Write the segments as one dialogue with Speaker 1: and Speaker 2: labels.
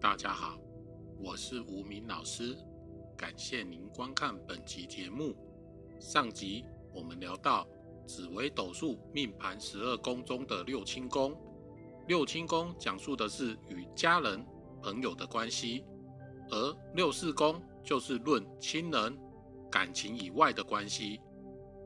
Speaker 1: 大家好，我是吴明老师，感谢您观看本集节目。上集我们聊到紫微斗数命盘十二宫中的六亲宫，六亲宫讲述的是与家人、朋友的关系，而六四宫就是论亲人、感情以外的关系。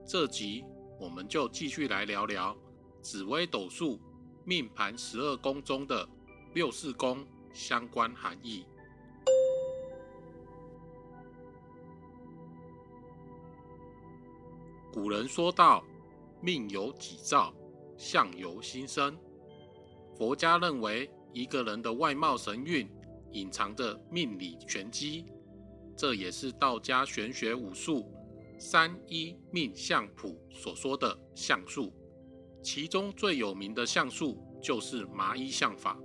Speaker 1: 这集我们就继续来聊聊紫微斗数命盘十二宫中的六四宫。相关含义。古人说道：“命由己造，相由心生。”佛家认为，一个人的外貌神韵隐藏着命理玄机，这也是道家玄学武术三一命相谱所说的相术。其中最有名的相术就是麻衣相法。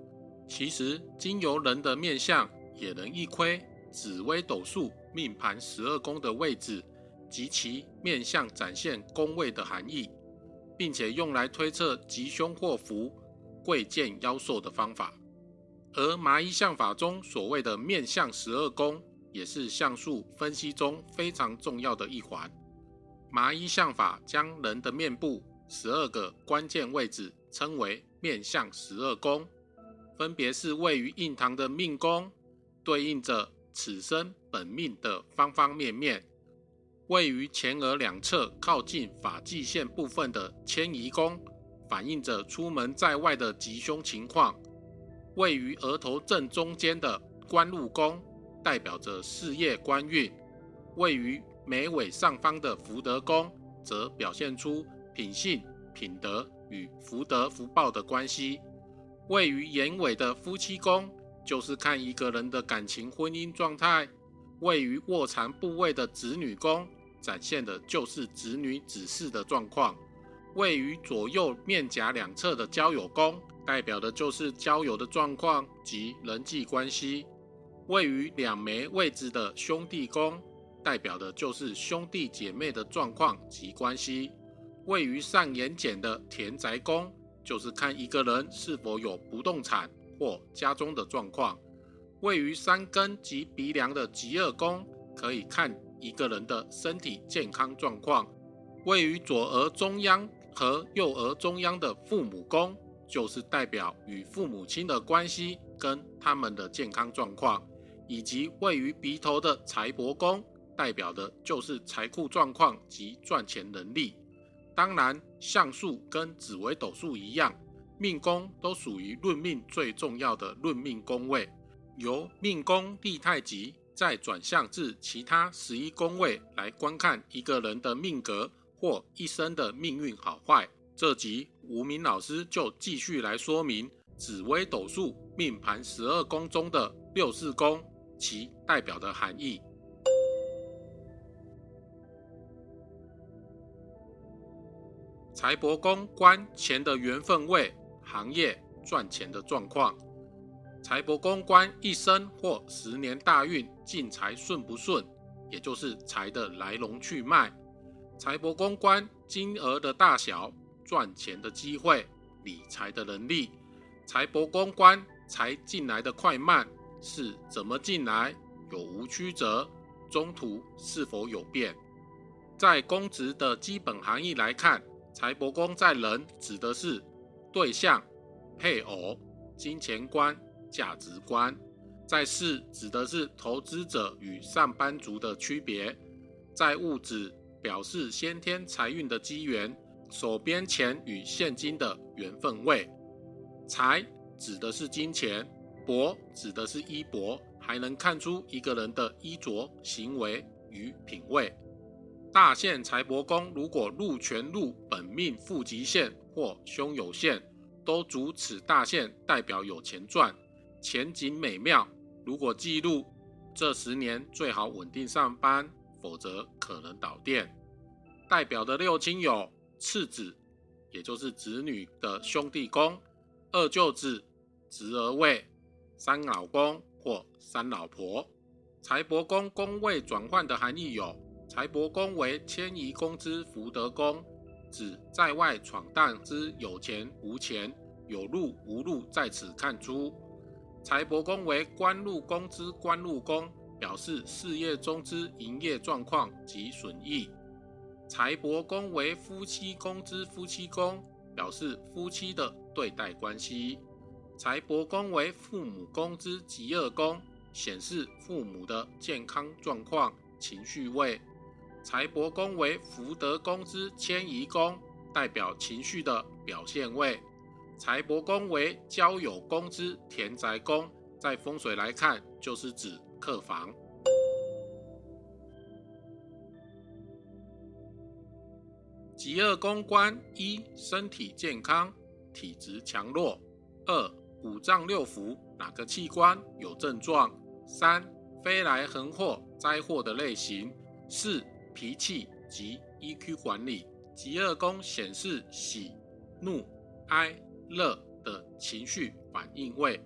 Speaker 1: 其实，经由人的面相，也能一窥紫微斗数命盘十二宫的位置及其面相展现宫位的含义，并且用来推测吉凶祸福、贵贱妖寿的方法。而麻衣相法中所谓的面相十二宫，也是相术分析中非常重要的一环。麻衣相法将人的面部十二个关键位置称为面相十二宫。分别是位于印堂的命宫，对应着此生本命的方方面面；位于前额两侧靠近发际线部分的迁移宫，反映着出门在外的吉凶情况；位于额头正中间的官禄宫，代表着事业官运；位于眉尾上方的福德宫，则表现出品性、品德与福德福报的关系。位于眼尾的夫妻宫，就是看一个人的感情婚姻状态；位于卧蚕部位的子女宫，展现的就是子女子嗣的状况；位于左右面颊两侧的交友宫，代表的就是交友的状况及人际关系；位于两眉位置的兄弟宫，代表的就是兄弟姐妹的状况及关系；位于上眼睑的田宅宫。就是看一个人是否有不动产或家中的状况。位于山根及鼻梁的极恶宫，可以看一个人的身体健康状况。位于左额中央和右额中央的父母宫，就是代表与父母亲的关系跟他们的健康状况。以及位于鼻头的财帛宫，代表的就是财库状况及赚钱能力。当然，相术跟紫微斗数一样，命宫都属于论命最重要的论命宫位。由命宫立太极，再转向至其他十一宫位来观看一个人的命格或一生的命运好坏。这集吴明老师就继续来说明紫微斗数命盘十二宫中的六四宫，其代表的含义。财帛宫官钱的缘分位，行业赚钱的状况。财帛宫官一生或十年大运进财顺不顺，也就是财的来龙去脉。财帛宫官金额的大小、赚钱的机会、理财的能力。财帛宫官财进来的快慢是怎么进来，有无曲折，中途是否有变。在公职的基本含义来看。财帛宫在人指的是对象、配偶、金钱观、价值观；在事指的是投资者与上班族的区别；在物质表示先天财运的机缘，手边钱与现金的缘分位。财指的是金钱，帛指的是衣帛，还能看出一个人的衣着、行为与品味。大限财帛宫如果禄全禄本命负极线或凶有限，都主此大限代表有钱赚，前景美妙。如果记录这十年最好稳定上班，否则可能倒店。代表的六亲有次子，也就是子女的兄弟宫；二舅子、侄儿位；三老公或三老婆。财帛宫宫位转换的含义有。财帛宫为迁移宫之福德宫，指在外闯荡之有钱无钱、有路无路，在此看出。财帛宫为官禄宫之官禄宫，表示事业中之营业状况及损益。财帛宫为夫妻宫之夫妻宫，表示夫妻的对待关系。财帛宫为父母宫之吉厄宫，显示父母的健康状况、情绪位。财帛宫为福德宫之迁移宫，代表情绪的表现位。财帛宫为交友宫之田宅宫，在风水来看，就是指客房。极恶宫官一身体健康，体质强弱；二五脏六腑哪个器官有症状；三飞来横祸灾祸的类型；四脾气及 EQ 管理。极恶宫显示喜、怒、哀、乐的情绪反应位。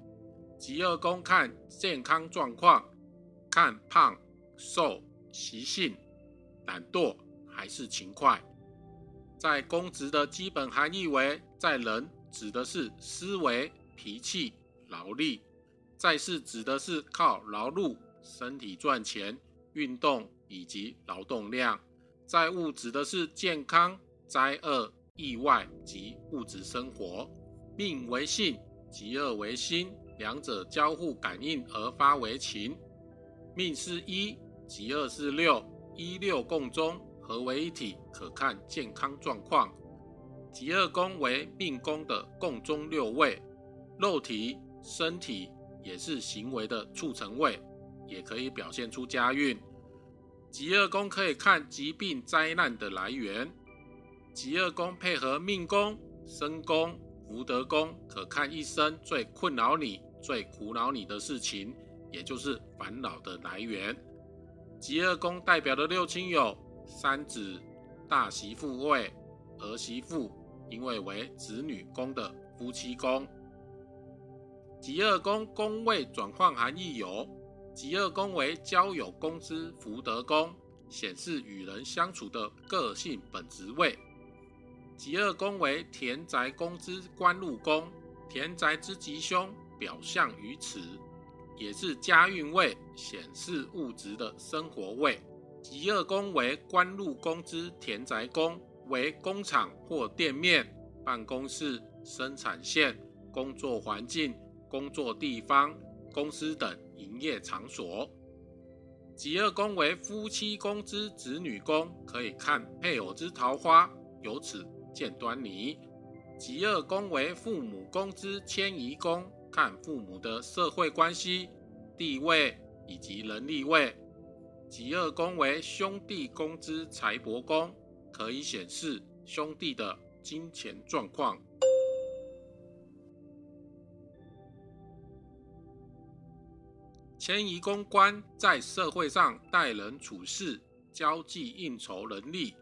Speaker 1: 极恶宫看健康状况，看胖、瘦、习性、懒惰还是勤快。在公职的基本含义为，在人指的是思维、脾气、劳力；在世指的是靠劳碌、身体赚钱、运动以及劳动量；在物指的是健康、灾厄、意外及物质生活。命为性，吉恶为心，两者交互感应而发为情。命是一，吉恶是六，一六共中。合为一体，可看健康状况。极恶宫为命宫的共中六位，肉体、身体也是行为的促成位，也可以表现出家运。极恶宫可以看疾病灾难的来源。极恶宫配合命宫、身宫、福德宫，可看一生最困扰你、最苦恼你的事情，也就是烦恼的来源。极恶宫代表的六亲有。三子、大媳妇位、儿媳妇，因为为子女宫的夫妻宫。吉二宫宫位转换含义有：吉二宫为交友宫之福德宫，显示与人相处的个性本职位；吉二宫为田宅宫之官禄宫，田宅之吉凶表象于此，也是家运位，显示物质的生活位。极恶宫为官禄宫之田宅宫，为工厂或店面、办公室、生产线、工作环境、工作地方、公司等营业场所。极恶宫为夫妻宫之子女宫，可以看配偶之桃花，由此见端倪。极恶宫为父母宫之迁移宫，看父母的社会关系、地位以及能力位。极恶宫为兄弟宫之财帛宫，可以显示兄弟的金钱状况。迁移宫关在社会上待人处事、交际应酬能力、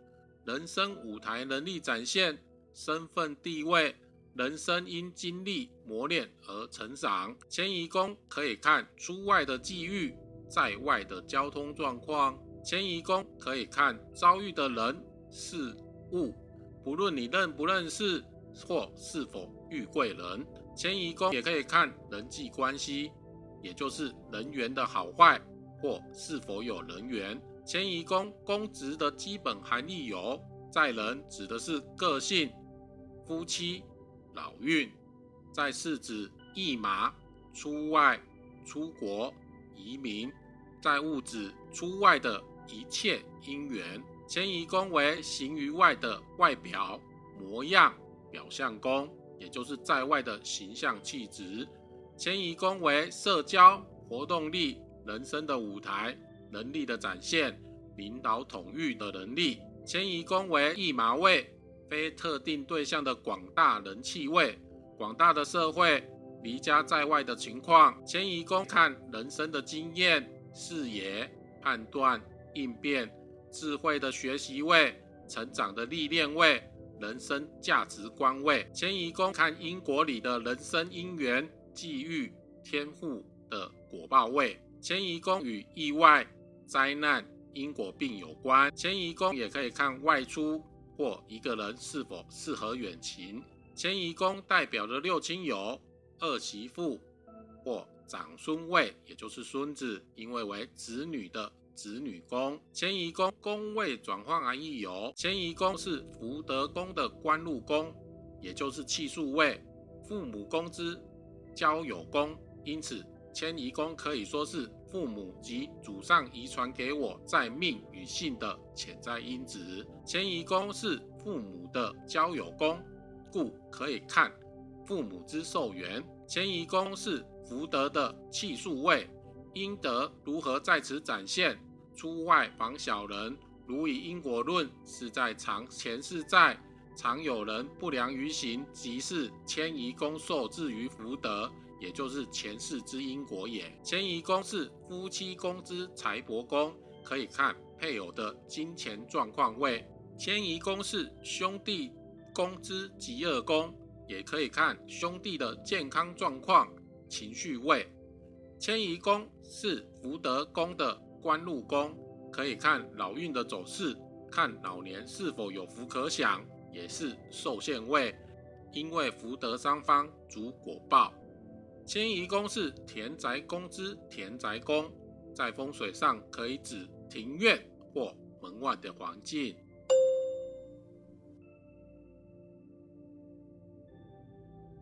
Speaker 1: 人生舞台能力展现、身份地位、人生因经历磨练而成长。迁移宫可以看出外的际遇。在外的交通状况，迁移宫可以看遭遇的人事物，不论你认不认识或是否遇贵人。迁移宫也可以看人际关系，也就是人缘的好坏或是否有人缘。迁移宫宫职的基本含义有：在人指的是个性、夫妻、老运；在世指驿马、出外、出国。移民在物质出外的一切因缘，迁移宫为行于外的外表模样表象宫，也就是在外的形象气质。迁移宫为社交活动力、人生的舞台、能力的展现、领导统御的能力。迁移宫为驿马位，非特定对象的广大人气位，广大的社会。离家在外的情况，迁移宫看人生的经验、视野、判断、应变、智慧的学习位、成长的历练位、人生价值观位。迁移宫看因果里的人生因缘、际遇、天赋的果报位。迁移宫与意外、灾难、因果病有关。迁移宫也可以看外出或一个人是否适合远行。迁移宫代表的六亲有。二媳妇或长孙位，也就是孙子，因为为子女的子女宫。迁移宫宫位转换含义有：迁移宫是福德宫的官禄宫，也就是气数位，父母宫之交友宫，因此迁移宫可以说是父母及祖上遗传给我在命与性的潜在因子。迁移宫是父母的交友宫，故可以看父母之寿元。迁移宫是福德的气数位，阴德如何在此展现？出外防小人，如以因果论，是在常前世在常有人不良于行，即是迁移宫受制于福德，也就是前世之因果也。迁移宫是夫妻宫之财帛宫，可以看配偶的金钱状况位。迁移宫是兄弟宫之极恶宫。也可以看兄弟的健康状况、情绪位。迁移宫是福德宫的官禄宫，可以看老运的走势，看老年是否有福可享，也是受限位。因为福德三方主果报。迁移宫是田宅宫之田宅宫，在风水上可以指庭院或门外的环境。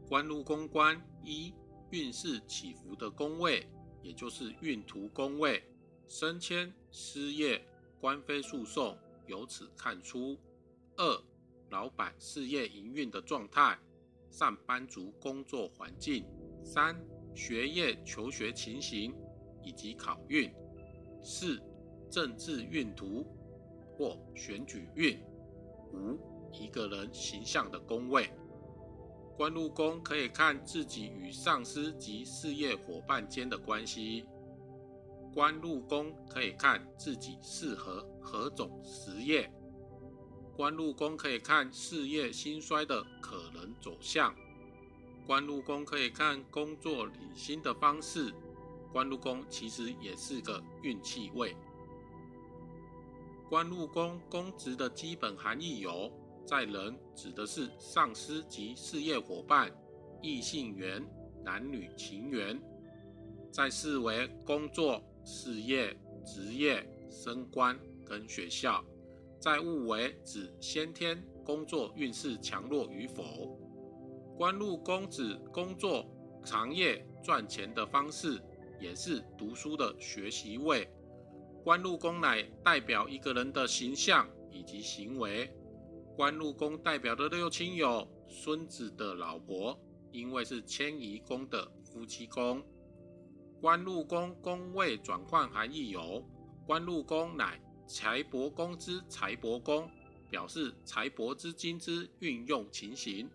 Speaker 1: 官禄宫官一运势起伏的宫位，也就是运途宫位，升迁、失业、官非诉讼，由此看出。二、老板事业营运的状态，上班族工作环境。三、学业求学情形以及考运。四、政治运途或选举运。五、一个人形象的宫位。官禄宫可以看自己与上司及事业伙伴间的关系。官禄宫可以看自己适合何种职业。官禄宫可以看事业兴衰的可能走向。官禄宫可以看工作领薪的方式。官禄宫其实也是个运气位。官禄宫公职的基本含义有。在人指的是上司及事业伙伴、异性缘、男女情缘；在事为工作、事业、职业、升官跟学校；在戊为指先天工作运势强弱与否。官禄宫指工作、行业赚钱的方式，也是读书的学习位。官禄宫乃代表一个人的形象以及行为。官禄宫代表的六亲有孙子的老婆，因为是迁移宫的夫妻宫。官禄宫宫位转换含义有：官禄宫乃财帛宫之财帛宫，表示财帛之金之运用情形；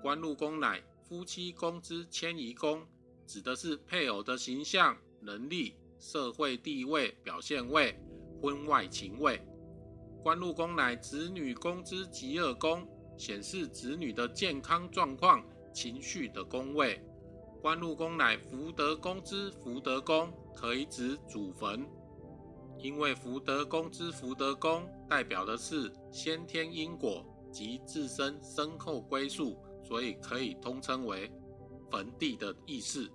Speaker 1: 官禄宫乃夫妻宫之迁移宫，指的是配偶的形象、能力、社会地位表现位、婚外情位。官禄宫乃子女宫之极恶宫，显示子女的健康状况、情绪的宫位。官禄宫乃福德宫之福德宫，可以指祖坟。因为福德宫之福德宫代表的是先天因果及自身身后归宿，所以可以通称为坟地的意思。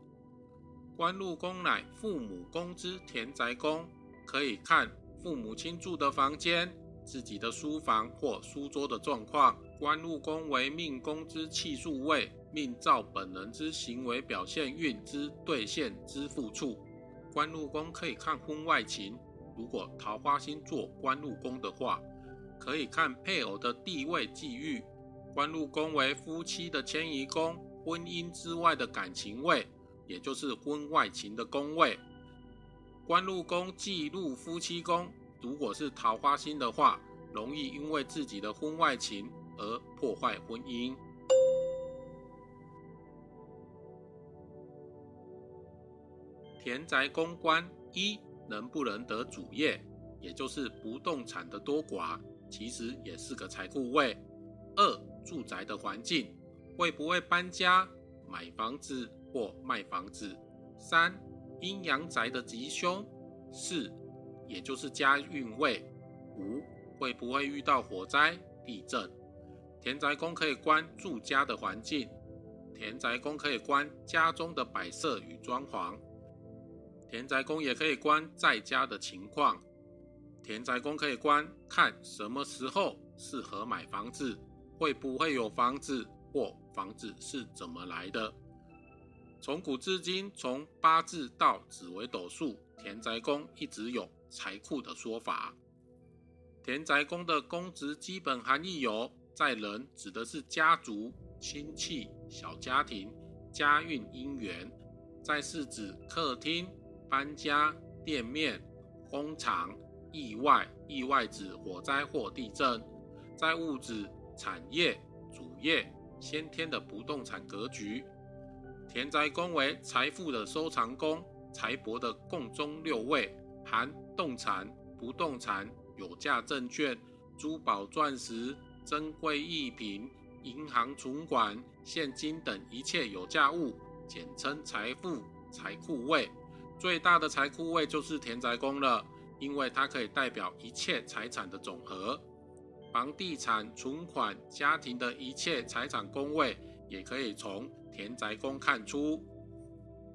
Speaker 1: 官禄宫乃父母宫之田宅宫，可以看父母亲住的房间。自己的书房或书桌的状况。官禄宫为命宫之气数位，命造本人之行为表现运之兑现之付处。官禄宫可以看婚外情，如果桃花星做官禄宫的话，可以看配偶的地位际遇。官禄宫为夫妻的迁移宫，婚姻之外的感情位，也就是婚外情的宫位。官禄宫记录夫妻宫。如果是桃花星的话，容易因为自己的婚外情而破坏婚姻。田宅公关一能不能得主业，也就是不动产的多寡，其实也是个财库位。二住宅的环境会不会搬家、买房子或卖房子。三阴阳宅的吉凶。四也就是家运位，五会不会遇到火灾、地震？田宅宫可以观住家的环境。田宅宫可以观家中的摆设与装潢，田宅宫也可以观在家的情况。田宅宫可以观看什么时候适合买房子，会不会有房子，或房子是怎么来的。从古至今，从八字到紫微斗数，田宅宫一直有财库的说法。田宅宫的宫职基本含义有：在人指的是家族、亲戚、小家庭、家运姻缘；在是指客厅、搬家、店面、工厂。意外，意外指火灾或地震；在物质产业、主业、先天的不动产格局。田宅宫为财富的收藏宫，财帛的共中六位，含动产、不动产、有价证券、珠宝钻石、珍贵艺品、银行存款、现金等一切有价物，简称财富财库位。最大的财库位就是田宅宫了。因为它可以代表一切财产的总和，房地产、存款、家庭的一切财产宫位，也可以从田宅宫看出。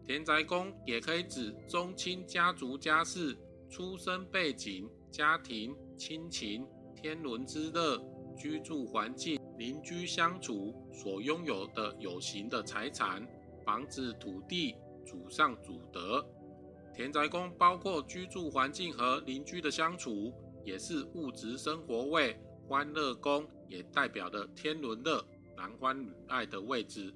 Speaker 1: 田宅宫也可以指宗亲家族家世、出生背景、家庭亲情、天伦之乐、居住环境、邻居相处所拥有的有形的财产，房子、土地、祖上祖德。田宅宫包括居住环境和邻居的相处，也是物质生活位。欢乐宫也代表的天伦乐、男欢女爱的位置。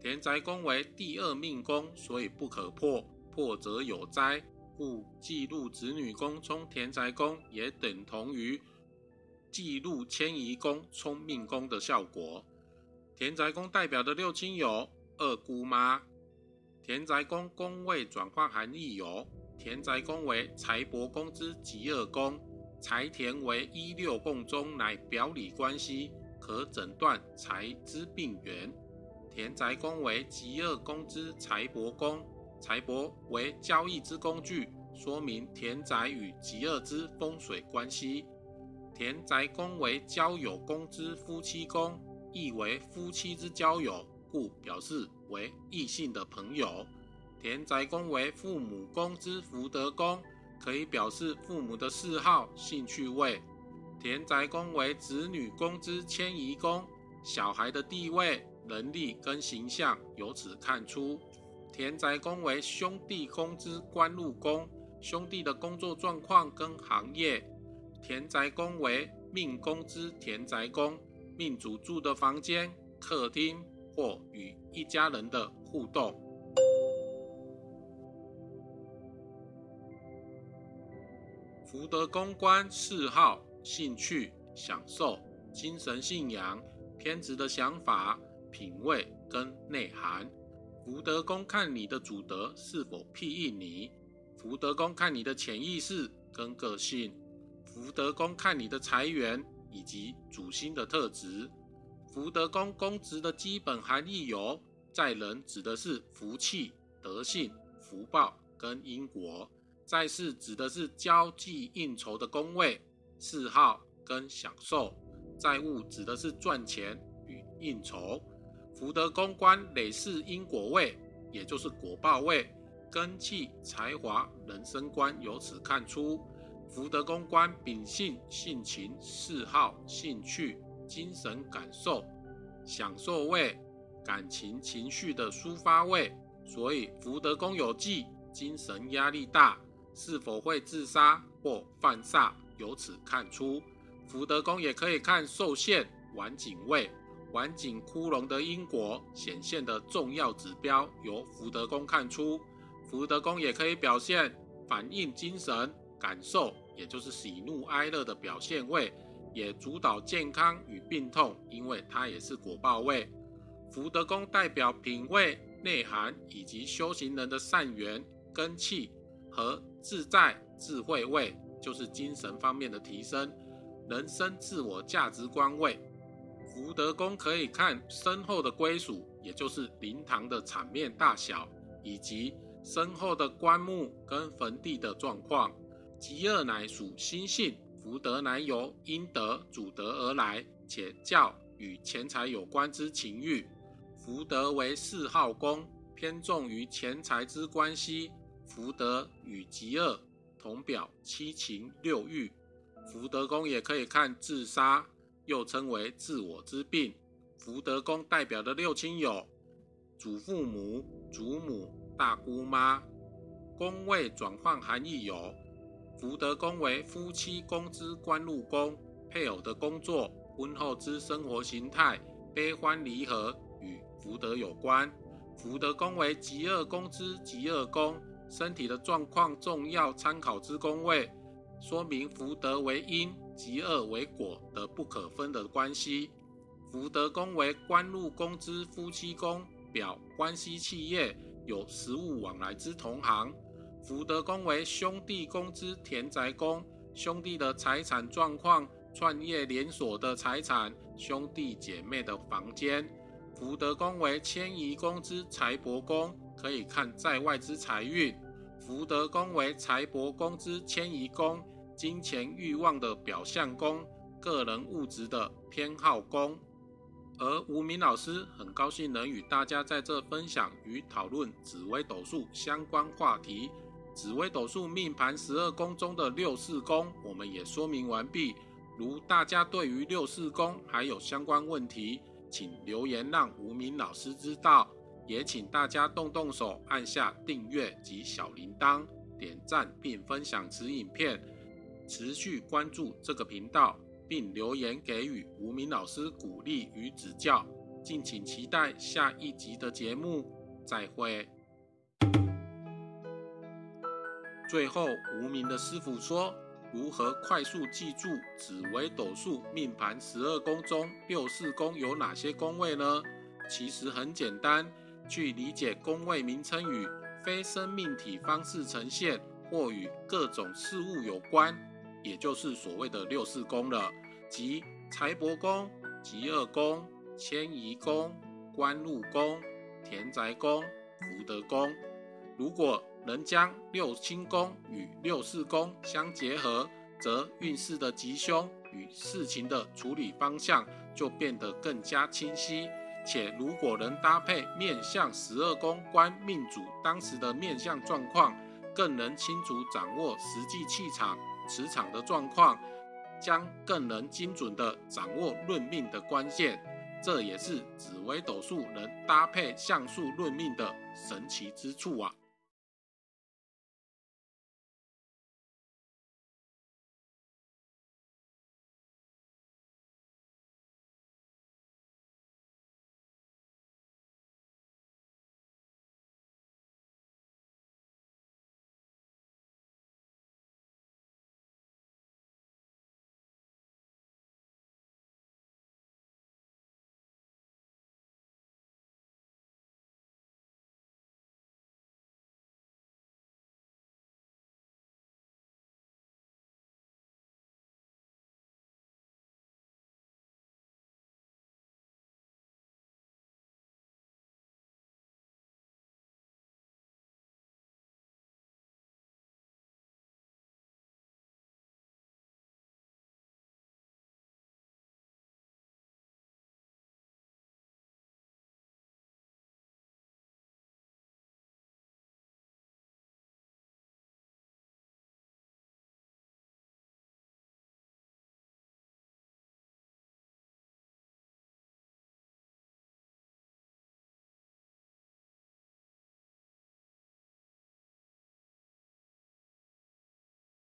Speaker 1: 田宅宫为第二命宫，所以不可破，破则有灾，故记录子女宫冲田宅宫也等同于记录迁移宫冲命宫的效果。田宅宫代表的六亲有二姑妈。田宅宫宫位转换含义有：田宅宫为财帛宫之吉二宫，财田为一六宫中，乃表里关系，可诊断财之病源。田宅宫为吉二宫之财帛宫，财帛为交易之工具，说明田宅与吉二之风水关系。田宅宫为交友宫之夫妻宫，意为夫妻之交友。故表示为异性的朋友。田宅宫为父母宫之福德宫，可以表示父母的嗜好、兴趣位。田宅宫为子女宫之迁移宫，小孩的地位、能力跟形象由此看出。田宅宫为兄弟宫之官禄宫，兄弟的工作状况跟行业。田宅宫为命宫之田宅宫，命主住的房间、客厅。或与一家人的互动。福德宫关嗜好、兴趣、享受、精神信仰、偏执的想法、品味跟内涵。福德宫看你的主德是否庇应你。福德宫看你的潜意识跟个性。福德宫看你的财源以及主星的特质。福德宫公职的基本含义有：在人指的是福气、德性、福报跟因果；在世指的是交际应酬的宫位、嗜好跟享受；在物指的是赚钱与应酬。福德宫官累世因果位，也就是果报位，根气、才华、人生观由此看出。福德宫官秉性、性情、嗜好、兴趣。精神感受、享受位、感情情绪的抒发位，所以福德宫有忌，精神压力大，是否会自杀或犯煞，由此看出。福德宫也可以看受限晚景位，晚景窟窿的因果显现的重要指标，由福德宫看出。福德宫也可以表现反映精神感受，也就是喜怒哀乐的表现位。也主导健康与病痛，因为它也是果报位。福德宫代表品味、内涵以及修行人的善缘、根气和自在智慧位，就是精神方面的提升、人生自我价值观位。福德宫可以看身后的归属，也就是灵堂的场面大小，以及身后的棺木跟坟地的状况。极恶乃属心性。福德乃由因德主德而来，且教与钱财有关之情欲。福德为四号宫，偏重于钱财之关系。福德与极恶同表七情六欲。福德宫也可以看自杀，又称为自我之病。福德宫代表的六亲有祖父母、祖母、大姑妈。宫位转换含义有：福德宫为夫妻宫之官禄宫，配偶的工作、婚后之生活形态、悲欢离合与福德有关。福德宫为极恶宫之极恶宫，身体的状况重要参考之宫位。说明福德为因，极恶为果的不可分的关系。福德宫为官禄宫之夫妻宫，表关系企业有实物往来之同行。福德宫为兄弟宫之田宅宫，兄弟的财产状况，创业连锁的财产，兄弟姐妹的房间。福德宫为迁移宫之财帛宫，可以看在外之财运。福德宫为财帛宫之迁移宫，金钱欲望的表象宫，个人物质的偏好宫。而吴明老师很高兴能与大家在这分享与讨论紫微斗数相关话题。紫微斗数命盘十二宫中的六四宫，我们也说明完毕。如大家对于六四宫还有相关问题，请留言让无名老师知道。也请大家动动手，按下订阅及小铃铛，点赞并分享此影片，持续关注这个频道，并留言给予无名老师鼓励与指教。敬请期待下一集的节目，再会。最后，无名的师傅说：如何快速记住紫微斗数命盘十二宫中六四宫有哪些宫位呢？其实很简单。去理解宫位名称与非生命体方式呈现，或与各种事物有关，也就是所谓的六四宫了，即财帛宫、极恶宫、迁移宫、官禄宫、田宅宫、福德宫。如果能将六亲宫与六四宫相结合，则运势的吉凶与事情的处理方向就变得更加清晰。且如果能搭配面相十二宫观命主当时的面相状况，更能清楚掌握实际气场、磁场的状况，将更能精准地掌握论命的关键。这也是紫微斗数能搭配相术论命的神奇之处啊！